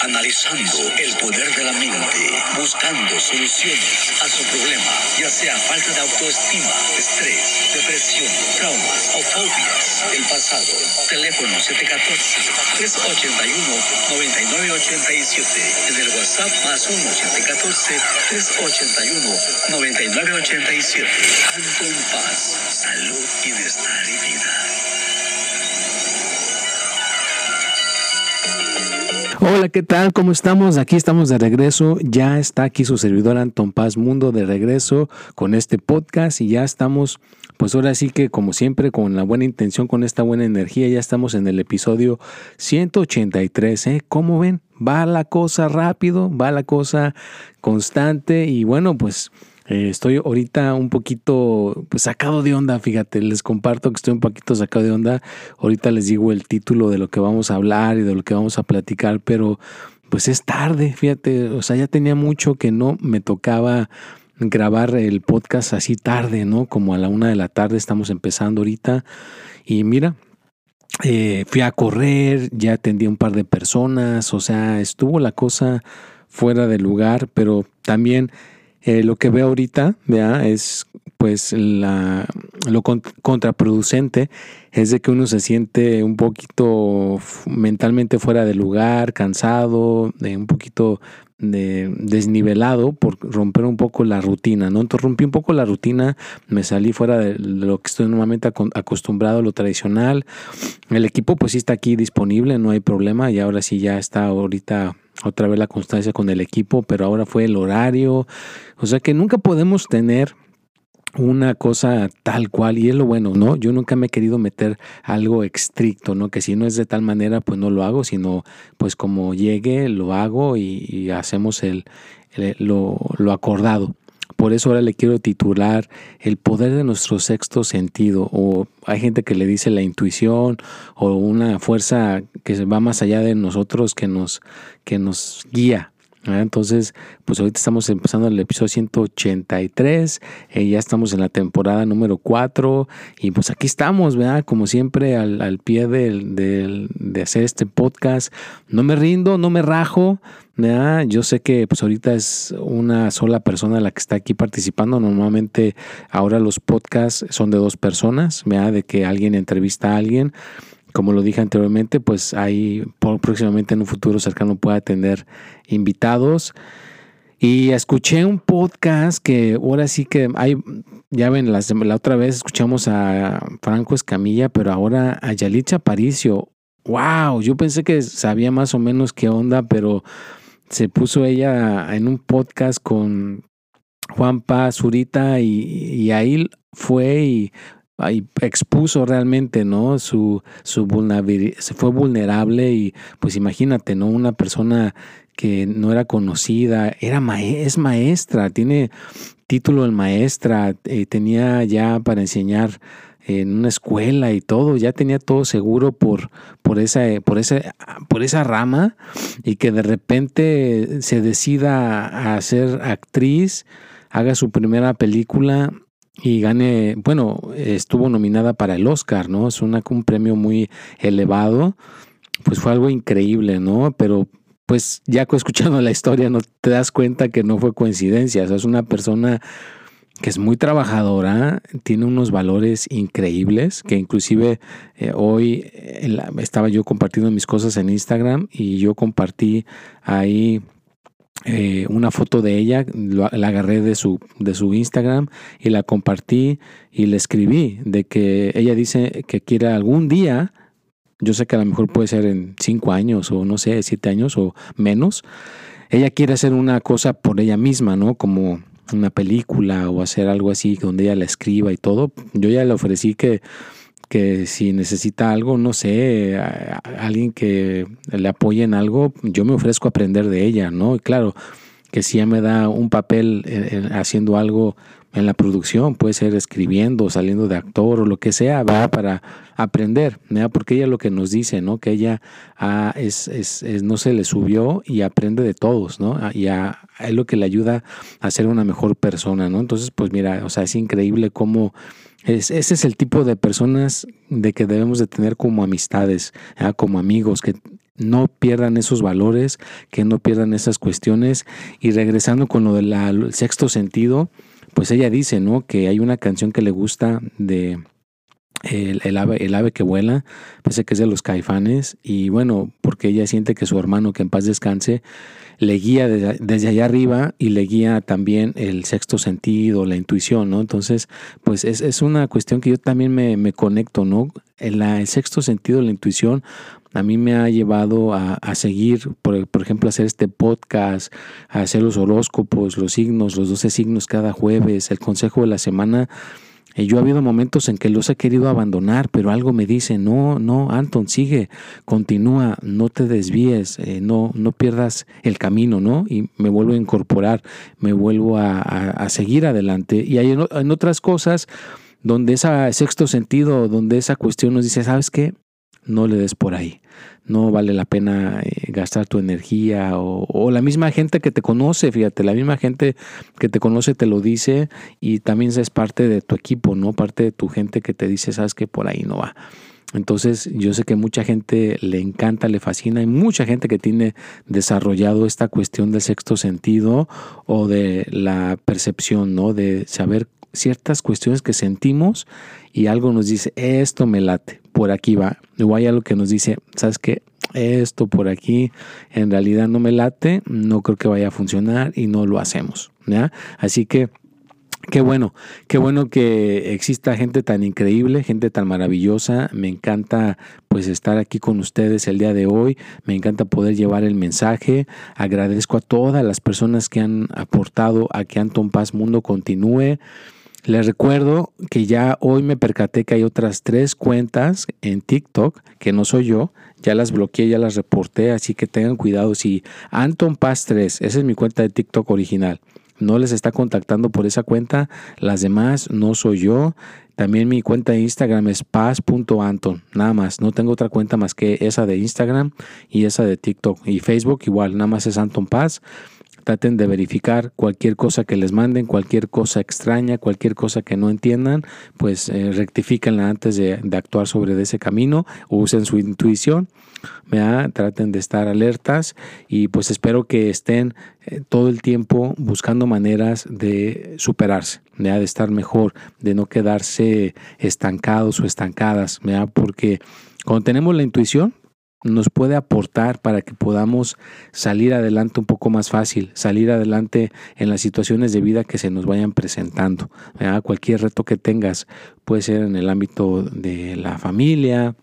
Analizando el poder de la mente, buscando soluciones a su problema, ya sea falta de autoestima, estrés, depresión, traumas o fobias del pasado. Teléfono 714-381-9987. En el WhatsApp más 1-714-381-9987. Anton Paz, salud, bienestar y vida. Hola, ¿qué tal? ¿Cómo estamos? Aquí estamos de regreso. Ya está aquí su servidor Anton Paz Mundo de regreso con este podcast y ya estamos, pues ahora sí que como siempre, con la buena intención, con esta buena energía, ya estamos en el episodio 183. ¿eh? ¿Cómo ven? Va la cosa rápido, va la cosa constante y bueno, pues eh, estoy ahorita un poquito pues, sacado de onda, fíjate, les comparto que estoy un poquito sacado de onda. Ahorita les digo el título de lo que vamos a hablar y de lo que vamos a platicar, pero pues es tarde, fíjate, o sea, ya tenía mucho que no me tocaba grabar el podcast así tarde, ¿no? Como a la una de la tarde estamos empezando ahorita. Y mira, eh, fui a correr, ya atendí a un par de personas, o sea, estuvo la cosa fuera de lugar, pero también eh, lo que veo ahorita, vea, es pues la, lo contraproducente es de que uno se siente un poquito mentalmente fuera de lugar, cansado, de un poquito de, desnivelado por romper un poco la rutina, ¿no? Entonces rompí un poco la rutina, me salí fuera de lo que estoy normalmente acostumbrado, lo tradicional. El equipo pues sí está aquí disponible, no hay problema y ahora sí ya está ahorita otra vez la constancia con el equipo, pero ahora fue el horario. O sea que nunca podemos tener una cosa tal cual y es lo bueno, ¿no? Yo nunca me he querido meter algo estricto, ¿no? Que si no es de tal manera, pues no lo hago, sino pues como llegue, lo hago y, hacemos el, lo, lo acordado. Por eso ahora le quiero titular El poder de nuestro sexto sentido. O hay gente que le dice la intuición o una fuerza que va más allá de nosotros que nos, que nos guía. Entonces, pues ahorita estamos empezando el episodio 183, eh, ya estamos en la temporada número 4 y pues aquí estamos, ¿verdad? Como siempre al, al pie de hacer este podcast. No me rindo, no me rajo, ¿verdad? Yo sé que pues ahorita es una sola persona la que está aquí participando. Normalmente ahora los podcasts son de dos personas, ¿verdad? De que alguien entrevista a alguien como lo dije anteriormente, pues ahí próximamente en un futuro cercano pueda tener invitados. Y escuché un podcast que ahora sí que hay, ya ven, la, otra vez escuchamos a Franco Escamilla, pero ahora a Yalitza Paricio. ¡Wow! Yo pensé que sabía más o menos qué onda, pero se puso ella en un podcast con Juanpa Zurita y, y ahí fue y ahí expuso realmente, ¿no? Su, su vulnerabilidad, se fue vulnerable y pues imagínate, ¿no? Una persona que no era conocida, era es maestra, tiene título de maestra, eh, tenía ya para enseñar en una escuela y todo, ya tenía todo seguro por, por, esa, por, esa, por esa rama y que de repente se decida a ser actriz, haga su primera película y gane, bueno, estuvo nominada para el Oscar, ¿no? Es una, un premio muy elevado, pues fue algo increíble, ¿no? Pero pues ya escuchando la historia no te das cuenta que no fue coincidencia, o sea, es una persona que es muy trabajadora, tiene unos valores increíbles, que inclusive eh, hoy estaba yo compartiendo mis cosas en Instagram y yo compartí ahí eh, una foto de ella, la agarré de su, de su Instagram y la compartí y le escribí de que ella dice que quiere algún día, yo sé que a lo mejor puede ser en cinco años o no sé, siete años o menos, ella quiere hacer una cosa por ella misma, ¿no? Como una película o hacer algo así donde ella la escriba y todo. Yo ya le ofrecí que que si necesita algo, no sé, alguien que le apoye en algo, yo me ofrezco a aprender de ella, ¿no? Y claro, que si ella me da un papel haciendo algo en la producción, puede ser escribiendo, saliendo de actor o lo que sea, va para aprender, ¿verdad? porque ella lo que nos dice, ¿no? Que ella ah, es, es, no se le subió y aprende de todos, ¿no? Ah, y a, es lo que le ayuda a ser una mejor persona, ¿no? Entonces, pues mira, o sea, es increíble cómo es, ese es el tipo de personas de que debemos de tener como amistades, como amigos, que no pierdan esos valores, que no pierdan esas cuestiones. Y regresando con lo del sexto sentido, pues ella dice, ¿no? Que hay una canción que le gusta de el, ave, el ave que vuela, parece que es de los caifanes, y bueno, porque ella siente que su hermano, que en paz descanse, le guía desde, allá arriba y le guía también el sexto sentido, la intuición, ¿no? Entonces, pues es, es una cuestión que yo también me, me conecto, ¿no? El, el, sexto sentido, la intuición, a mí me ha llevado a, a seguir, por, por, ejemplo, hacer este podcast, a hacer los horóscopos, los signos, los 12 signos cada jueves, el consejo de la semana yo ha habido momentos en que los he querido abandonar, pero algo me dice, no, no, Anton, sigue, continúa, no te desvíes, eh, no, no pierdas el camino, ¿no? Y me vuelvo a incorporar, me vuelvo a, seguir adelante. Y hay en, otras cosas donde ese sexto sentido, donde esa cuestión nos dice, ¿sabes qué? No le des por ahí no vale la pena eh, gastar tu energía o, la misma gente que te conoce, fíjate, la misma gente que te conoce te lo dice y también es parte de tu equipo, ¿no? Parte de tu gente que te dice, sabes que por ahí no va. Entonces yo sé que mucha gente le encanta, le fascina, hay mucha gente que tiene desarrollado esta cuestión del sexto sentido o de la percepción, ¿no? De saber ciertas cuestiones que sentimos y algo nos dice, esto me late, por aquí va. O hay algo que nos dice, ¿sabes qué? Esto por aquí en realidad no me late, no creo que vaya a funcionar y no lo hacemos. ¿ya? Así que Qué bueno, qué bueno que exista gente tan increíble, gente tan maravillosa. Me encanta pues estar aquí con ustedes el día de hoy. Me encanta poder llevar el mensaje. Agradezco a todas las personas que han aportado a que Anton Paz Mundo continúe. Les recuerdo que ya hoy me percaté que hay otras tres cuentas en TikTok que no soy yo. Ya las bloqueé, ya las reporté, así que tengan cuidado. Si Anton Paz 3, esa es mi cuenta de TikTok original no les está contactando por esa cuenta. Las demás no soy yo. También mi cuenta de Instagram es paz.anton. Nada más. No tengo otra cuenta más que esa de Instagram y esa de TikTok. Y Facebook igual. Nada más es Anton Paz. Traten de verificar cualquier cosa que les manden, cualquier cosa extraña, cualquier cosa que no entiendan, pues eh, rectifíquenla antes de, actuar sobre ese camino, usen su intuición, traten de estar alertas y pues espero que estén eh, todo el tiempo buscando maneras de superarse, de estar mejor, de no quedarse estancados o estancadas, porque cuando tenemos la intuición, nos puede aportar para que podamos salir adelante un poco más fácil, salir adelante en las situaciones de vida que se nos vayan presentando. Cualquier reto que tengas puede ser en el ámbito de la familia,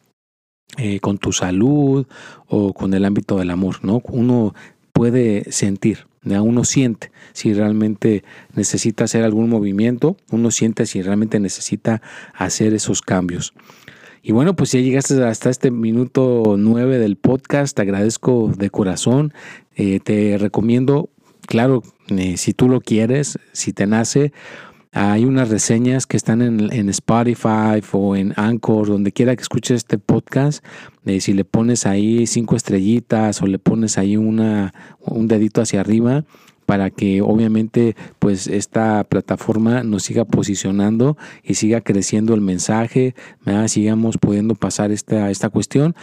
eh, con tu salud o con el ámbito del amor, ¿no? Uno puede sentir, uno siente si realmente necesita hacer algún movimiento, uno siente si realmente necesita hacer esos cambios. Y bueno, pues ya llegaste hasta este minuto nueve del podcast. Te agradezco de corazón. Eh, te recomiendo, claro, eh, si tú lo quieres, si te nace, hay unas reseñas que están en, Spotify o en Anchor, donde quiera que escuches este podcast. Eh, si le pones ahí cinco estrellitas o le pones ahí una, un dedito hacia arriba, para que obviamente pues esta plataforma nos siga posicionando y siga creciendo el mensaje, sigamos pudiendo pasar esta, esta cuestión.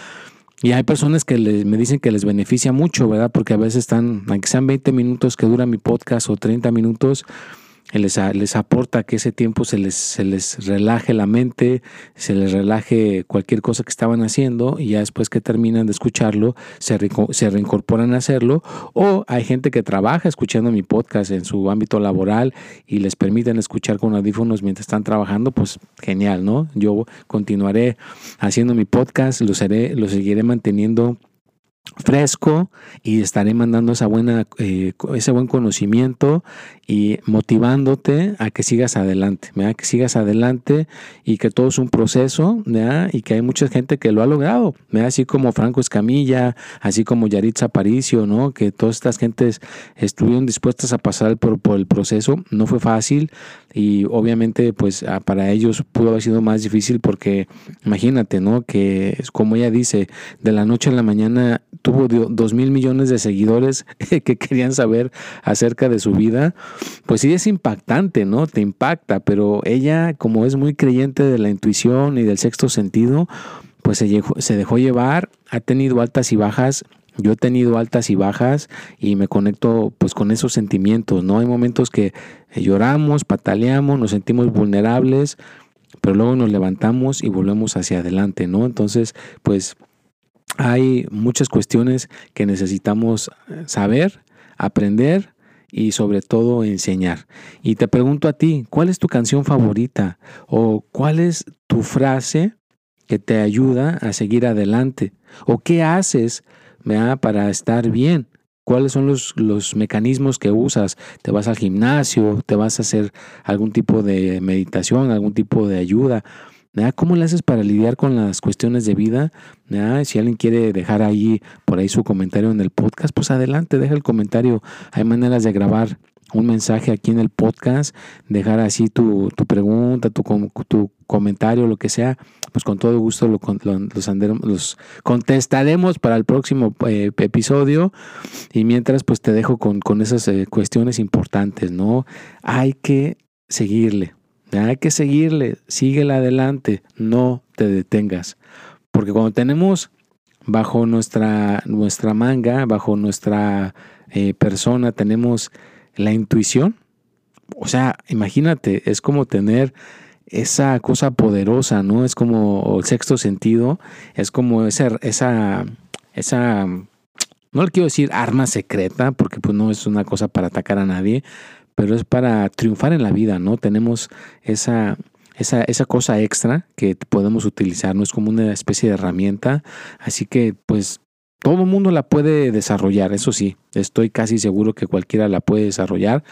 Y hay personas que me dicen que les beneficia mucho, ¿verdad? Porque a veces están, aunque sean 20 minutos que dura mi podcast o 30 minutos, les, les aporta que ese tiempo se les, se les relaje la mente, se les relaje cualquier cosa que estaban haciendo y ya después que terminan de escucharlo, se, se reincorporan a hacerlo. O hay gente que trabaja escuchando mi podcast en su ámbito laboral y les permiten escuchar con audífonos mientras están trabajando, pues genial, ¿no? Yo continuaré haciendo mi podcast, lo, seré, lo seguiré manteniendo fresco y estaré mandando esa buena, eh, ese buen conocimiento y motivándote a que sigas adelante, que sigas adelante y que todo es un proceso y que hay mucha gente que lo ha logrado, así como Franco Escamilla, así como Yaritza Aparicio, ¿no? que todas estas gentes estuvieron dispuestas a pasar por, por el proceso, no fue fácil y obviamente pues ah, para ellos pudo haber sido más difícil porque imagínate, ¿no? que como ella dice, de la noche a la mañana tuvo dos mil millones de seguidores que querían saber acerca de su vida, pues sí es impactante, ¿no? Te impacta, pero ella, como es muy creyente de la intuición y del sexto sentido, pues se, dejó llevar, ha tenido altas y bajas. Yo he tenido altas y bajas y me conecto pues con esos sentimientos, ¿no? Hay momentos que lloramos, pataleamos, nos sentimos vulnerables, pero luego nos levantamos y volvemos hacia adelante, ¿no? Entonces, pues hay muchas cuestiones que necesitamos eh, saber, aprender y sobre todo enseñar. Y te pregunto a ti, ¿cuál es tu canción favorita? ¿O cuál es tu frase que te ayuda a seguir adelante? ¿O qué haces para estar bien? ¿Cuáles son los, los, mecanismos que usas? ¿Te vas al gimnasio? ¿Te vas a hacer algún tipo de meditación, algún tipo de ayuda? ¿Cómo le haces para lidiar con las cuestiones de vida? Si alguien quiere dejar ahí por ahí su comentario en el podcast, pues adelante, deja el comentario. Hay maneras de grabar un mensaje aquí en el podcast, dejar así tu, pregunta, tu, tu, comentario, lo que sea, pues con todo gusto lo, los, contestaremos para el próximo eh, episodio. Y mientras, pues te dejo con, esas eh, cuestiones importantes, ¿no? Hay que seguirle, hay que seguirle, síguela adelante, no te detengas. Porque cuando tenemos bajo nuestra, nuestra manga, bajo nuestra eh, persona, tenemos la intuición. O sea, imagínate, es como tener esa cosa poderosa, ¿no? Es como el sexto sentido, es como esa, esa, esa, no le quiero decir arma secreta, porque pues no es una cosa para atacar a nadie, pero es para triunfar en la vida, ¿no? Tenemos esa, esa, esa cosa extra que podemos utilizar, ¿no? Es como una especie de herramienta, así que pues todo el mundo la puede desarrollar, eso sí, estoy casi seguro que cualquiera la puede desarrollar.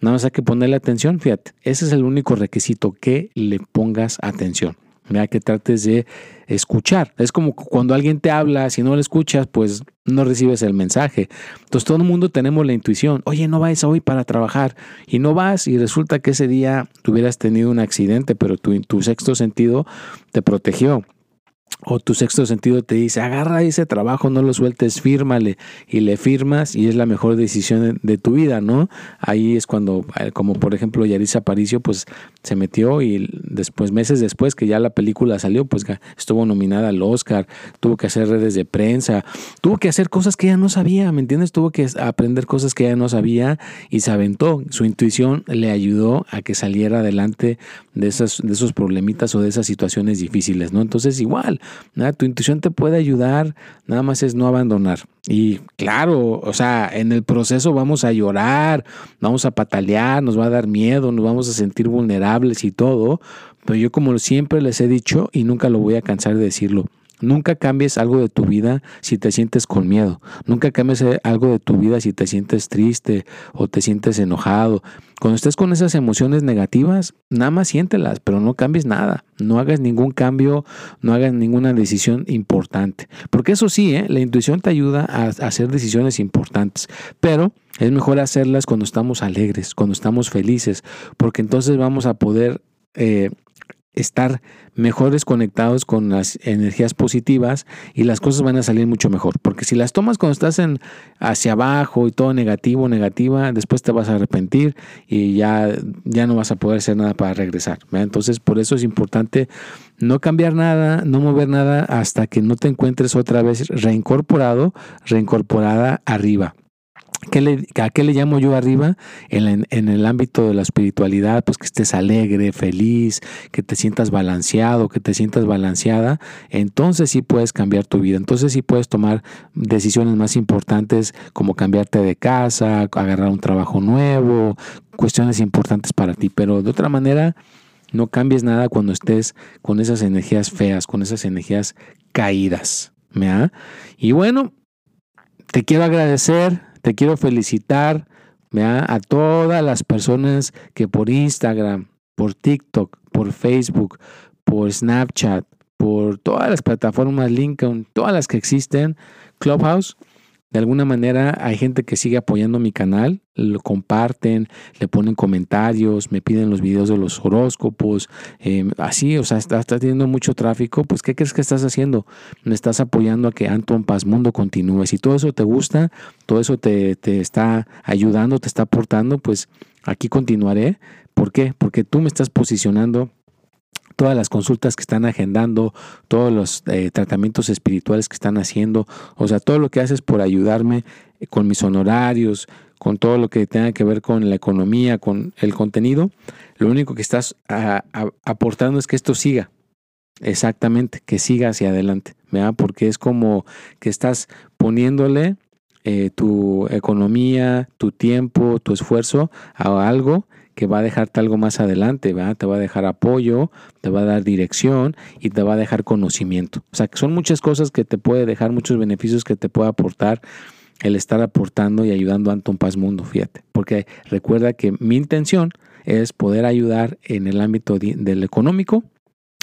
Nada más hay que ponerle atención, fíjate, ese es el único requisito, que le pongas atención. Mira, que trates de escuchar. Es como cuando alguien te habla, si no le escuchas, pues no recibes el mensaje. Entonces todo el mundo tenemos la intuición, oye, no vayas hoy para trabajar y no vas y resulta que ese día tuvieras tenido un accidente, pero tu, tu sexto sentido te protegió o tu sexto sentido te dice, agarra ese trabajo, no lo sueltes, fírmale y le firmas y es la mejor decisión de tu vida, ¿no? Ahí es cuando, eh, como por ejemplo Yarisa Aparicio, pues se metió y después, meses después que ya la película salió, pues estuvo nominada al Oscar, tuvo que hacer redes de prensa, tuvo que hacer cosas que ella no sabía, ¿me entiendes? Tuvo que aprender cosas que ella no sabía y se aventó. Su intuición le ayudó a que saliera adelante de, esas, de esos problemitas o de esas situaciones difíciles, ¿no? Entonces igual, tu intuición te puede ayudar, nada más es no abandonar. Y claro, o sea, en el proceso vamos a llorar, vamos a patalear, nos va a dar miedo, nos vamos a sentir vulnerables y todo, pero yo como siempre les he dicho y nunca lo voy a cansar de decirlo, Nunca cambies algo de tu vida si te sientes con miedo. Nunca cambies eh, algo de tu vida si te sientes triste o te sientes enojado. Cuando estés con esas emociones negativas, nada más siéntelas, pero no cambies nada. No hagas ningún cambio, no hagas ninguna decisión importante. Porque eso sí, ¿eh? la intuición te ayuda a, hacer decisiones importantes. Pero es mejor hacerlas cuando estamos alegres, cuando estamos felices, porque entonces vamos a poder eh, estar mejores conectados con las energías positivas y las cosas van a salir mucho mejor. Porque si las tomas cuando estás en hacia abajo y todo negativo, negativa, después te vas a arrepentir y ya, ya no vas a poder hacer nada para regresar. Entonces, por eso es importante no cambiar nada, no mover nada hasta que no te encuentres otra vez reincorporado, reincorporada arriba. ¿A qué le llamo yo arriba? En, el ámbito de la espiritualidad, pues que estés alegre, feliz, que te sientas balanceado, que te sientas balanceada, entonces sí puedes cambiar tu vida, entonces sí puedes tomar decisiones más importantes como cambiarte de casa, agarrar un trabajo nuevo, cuestiones importantes para ti, pero de otra manera no cambies nada cuando estés con esas energías feas, con esas energías caídas. Y bueno, te quiero agradecer, te quiero felicitar a todas las personas que por Instagram, por TikTok, por Facebook, por Snapchat, por todas las plataformas Lincoln, todas las que existen, Clubhouse, de alguna manera hay gente que sigue apoyando mi canal, lo comparten, le ponen comentarios, me piden los videos de los horóscopos, em, así, o sea, está, teniendo mucho tráfico, pues ¿qué crees que estás haciendo? Me estás apoyando a que Anton Paz Mundo continúe. Si todo eso te gusta, todo eso te, te está ayudando, te está aportando, pues aquí continuaré. ¿Por qué? Porque tú me estás posicionando todas las consultas que están agendando, todos los eh, tratamientos espirituales que están haciendo, o sea, todo lo que haces por ayudarme eh, con mis honorarios, con todo lo que tenga que ver con la economía, con el contenido, lo único que estás aportando es que esto siga. Exactamente, que siga hacia adelante. Porque es como que estás poniéndole eh, tu economía, tu tiempo, tu esfuerzo a algo que va a dejarte algo más adelante. Te va a dejar apoyo, te va a dar dirección y te va a dejar conocimiento. O sea, que son muchas cosas que te puede dejar, muchos beneficios que te puede aportar el estar aportando y ayudando a Anton Paz Mundo, fíjate. Porque recuerda que mi intención es poder ayudar en el ámbito del económico,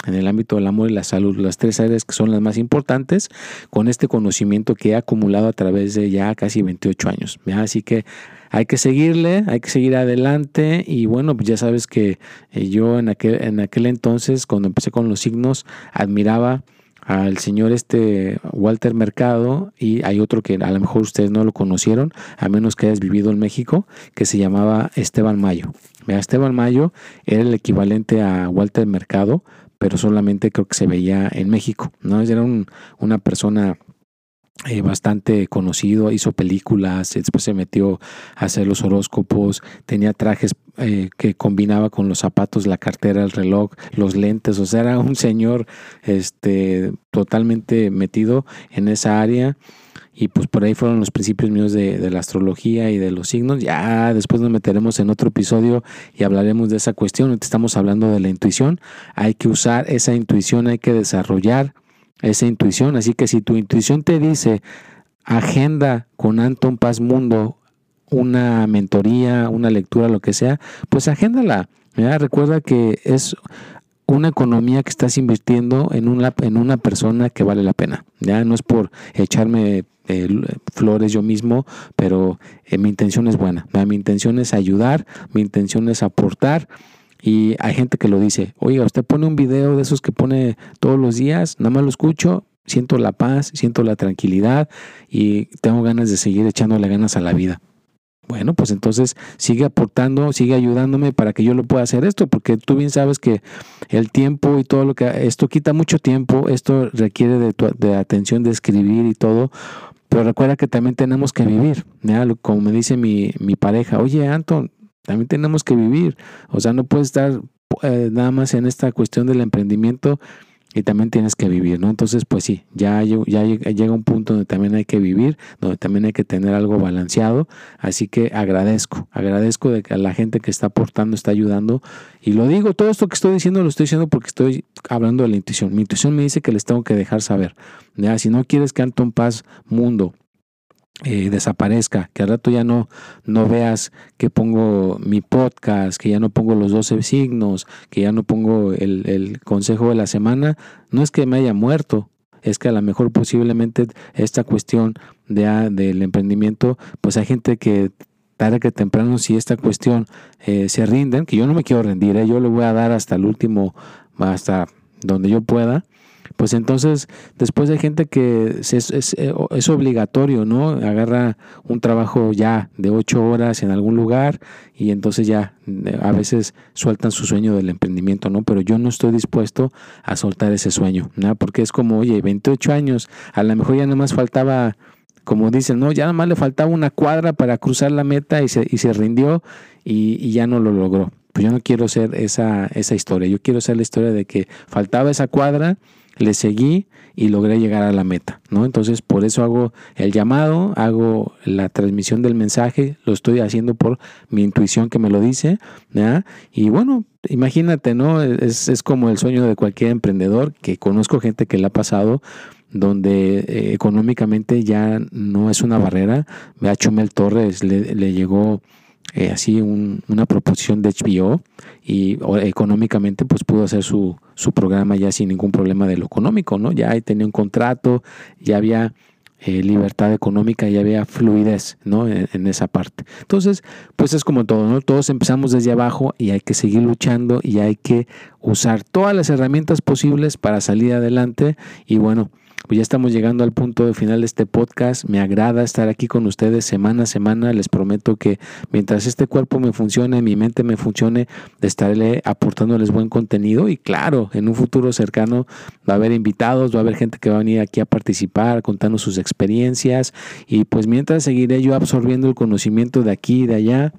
en el ámbito del amor y la salud, las tres áreas que son las más importantes, con este conocimiento que he acumulado a través de ya casi 28 años. Así que hay que seguirle, hay que seguir adelante y bueno, pues ya sabes que eh, yo en aquel, en aquel entonces, cuando empecé con los signos, admiraba al señor este Walter Mercado y hay otro que a lo mejor ustedes no lo conocieron, a menos que hayas vivido en México, que se llamaba Esteban Mayo. Esteban Mayo era el equivalente a Walter Mercado, pero solamente creo que se veía en México, ¿no? Era una persona eh, bastante conocido, hizo películas, después se metió a hacer los horóscopos, tenía trajes eh, que combinaba con los zapatos, la cartera, el reloj, los lentes, o sea, era un señor este, totalmente metido en esa área. Y pues por ahí fueron los principios míos de, de, la astrología y de los signos. Ya después nos meteremos en otro episodio y hablaremos de esa cuestión. Estamos hablando de la intuición. Hay que usar esa intuición, hay que desarrollar esa intuición. Así que si tu intuición te dice, agenda con Anton Paz Mundo una mentoría, una lectura, lo que sea, pues agéndala. Recuerda que es una economía que estás invirtiendo en una, en una persona que vale la pena. Ya no es por echarme eh, flores yo mismo, pero eh, mi intención es buena. Mi intención es ayudar, mi intención es aportar y hay gente que lo dice, oiga, usted pone un video de esos que pone todos los días, nada más lo escucho, siento la paz, siento la tranquilidad y tengo ganas de seguir echándole ganas a la vida. Bueno, pues entonces sigue aportando, sigue ayudándome para que yo lo pueda hacer esto, porque tú bien sabes que el tiempo y todo lo que esto quita mucho tiempo, esto requiere de, tu, de atención de escribir y todo, pero recuerda que también tenemos que vivir, como me dice mi, mi pareja, oye Anton, también tenemos que vivir. O sea, no puedes estar eh, nada más en esta cuestión del emprendimiento y también tienes que vivir, ¿no? Entonces, pues sí, ya, llega un punto donde también hay que vivir, donde también hay que tener algo balanceado. Así que agradezco, agradezco de que a la gente que está aportando, está ayudando. Y lo digo, todo esto que estoy diciendo lo estoy diciendo porque estoy hablando de la intuición. Mi intuición me dice que les tengo que dejar saber. Ya, si no quieres que Anton Paz Mundo eh, desaparezca, que al rato ya no, no veas que pongo mi podcast, que ya no pongo los 12 signos, que ya no pongo el, consejo de la semana, no es que me haya muerto, es que a lo mejor posiblemente esta cuestión de, ah, del emprendimiento, pues hay gente que tarde que temprano si esta cuestión eh, se rinden, que yo no me quiero rendir, ¿eh? yo le voy a dar hasta el último, hasta donde yo pueda, pues entonces después hay gente que es, es, eh, es, obligatorio, ¿no? Agarra un trabajo ya de ocho horas en algún lugar y entonces ya eh, a veces sueltan su sueño del emprendimiento, ¿no? Pero yo no estoy dispuesto a soltar ese sueño, ¿no? Porque es como, oye, 28 años, a lo mejor ya nada más faltaba como dicen, no, ya nada más le faltaba una cuadra para cruzar la meta y se, y se rindió y, y, ya no lo logró. Pues yo no quiero ser esa, esa historia, yo quiero ser la historia de que faltaba esa cuadra le seguí y logré llegar a la meta, ¿no? Entonces, por eso hago el llamado, hago la transmisión del mensaje, lo estoy haciendo por mi intuición que me lo dice, ¿ya? Y bueno, imagínate, ¿no? Es, es como el sueño de cualquier emprendedor, que conozco gente que le ha pasado, donde eh, económicamente ya no es una barrera. A Chumel Torres le, llegó eh, así una proposición de HBO y económicamente pues pudo hacer su, su programa ya sin ningún problema de lo económico, ¿no? Ya tenía un contrato, ya había eh, libertad económica y había fluidez ¿no? En, esa parte. Entonces, pues es como todo, ¿no? Todos empezamos desde abajo y hay que seguir luchando y hay que usar todas las herramientas posibles para salir adelante y bueno, pues ya estamos llegando al punto de final de este podcast. Me agrada estar aquí con ustedes semana a semana. Les prometo que mientras este cuerpo me funcione, mi mente me funcione, estaré aportándoles buen contenido. Y claro, en un futuro cercano va a haber invitados, va a haber gente que va a venir aquí a participar, contando sus experiencias. Y pues mientras seguiré yo absorbiendo el conocimiento de aquí y de allá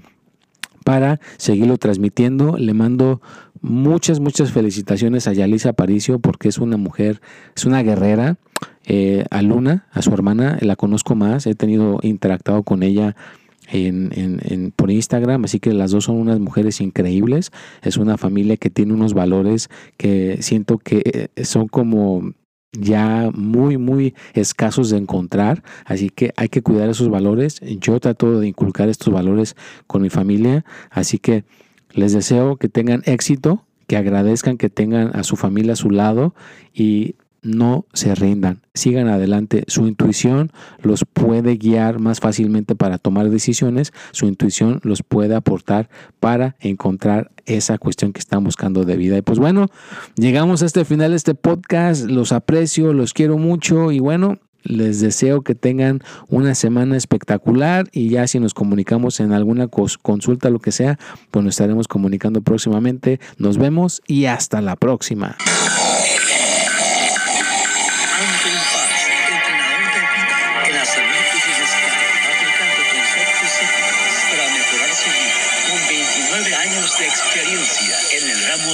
para seguirlo transmitiendo. Le mando muchas, muchas felicitaciones a Yalisa Aparicio porque es una mujer, es una guerrera. Eh, a Luna, a su hermana, la conozco más, he tenido interactuado con ella en, en, por Instagram, así que las dos son unas mujeres increíbles, es una familia que tiene unos valores que siento que eh, son como ya muy, muy escasos de encontrar. Así que hay que cuidar esos valores. Yo trato de inculcar estos valores con mi familia. Así que les deseo que tengan éxito, que agradezcan que tengan a su familia a su lado y no se rindan, sigan adelante. Su intuición los puede guiar más fácilmente para tomar decisiones, su intuición los puede aportar para encontrar esa cuestión que están buscando de vida. Y pues bueno, llegamos a este final de este podcast, los aprecio, los quiero mucho y bueno, les deseo que tengan una semana espectacular y ya si nos comunicamos en alguna consulta, lo que sea, pues nos estaremos comunicando próximamente. Nos vemos y hasta la próxima.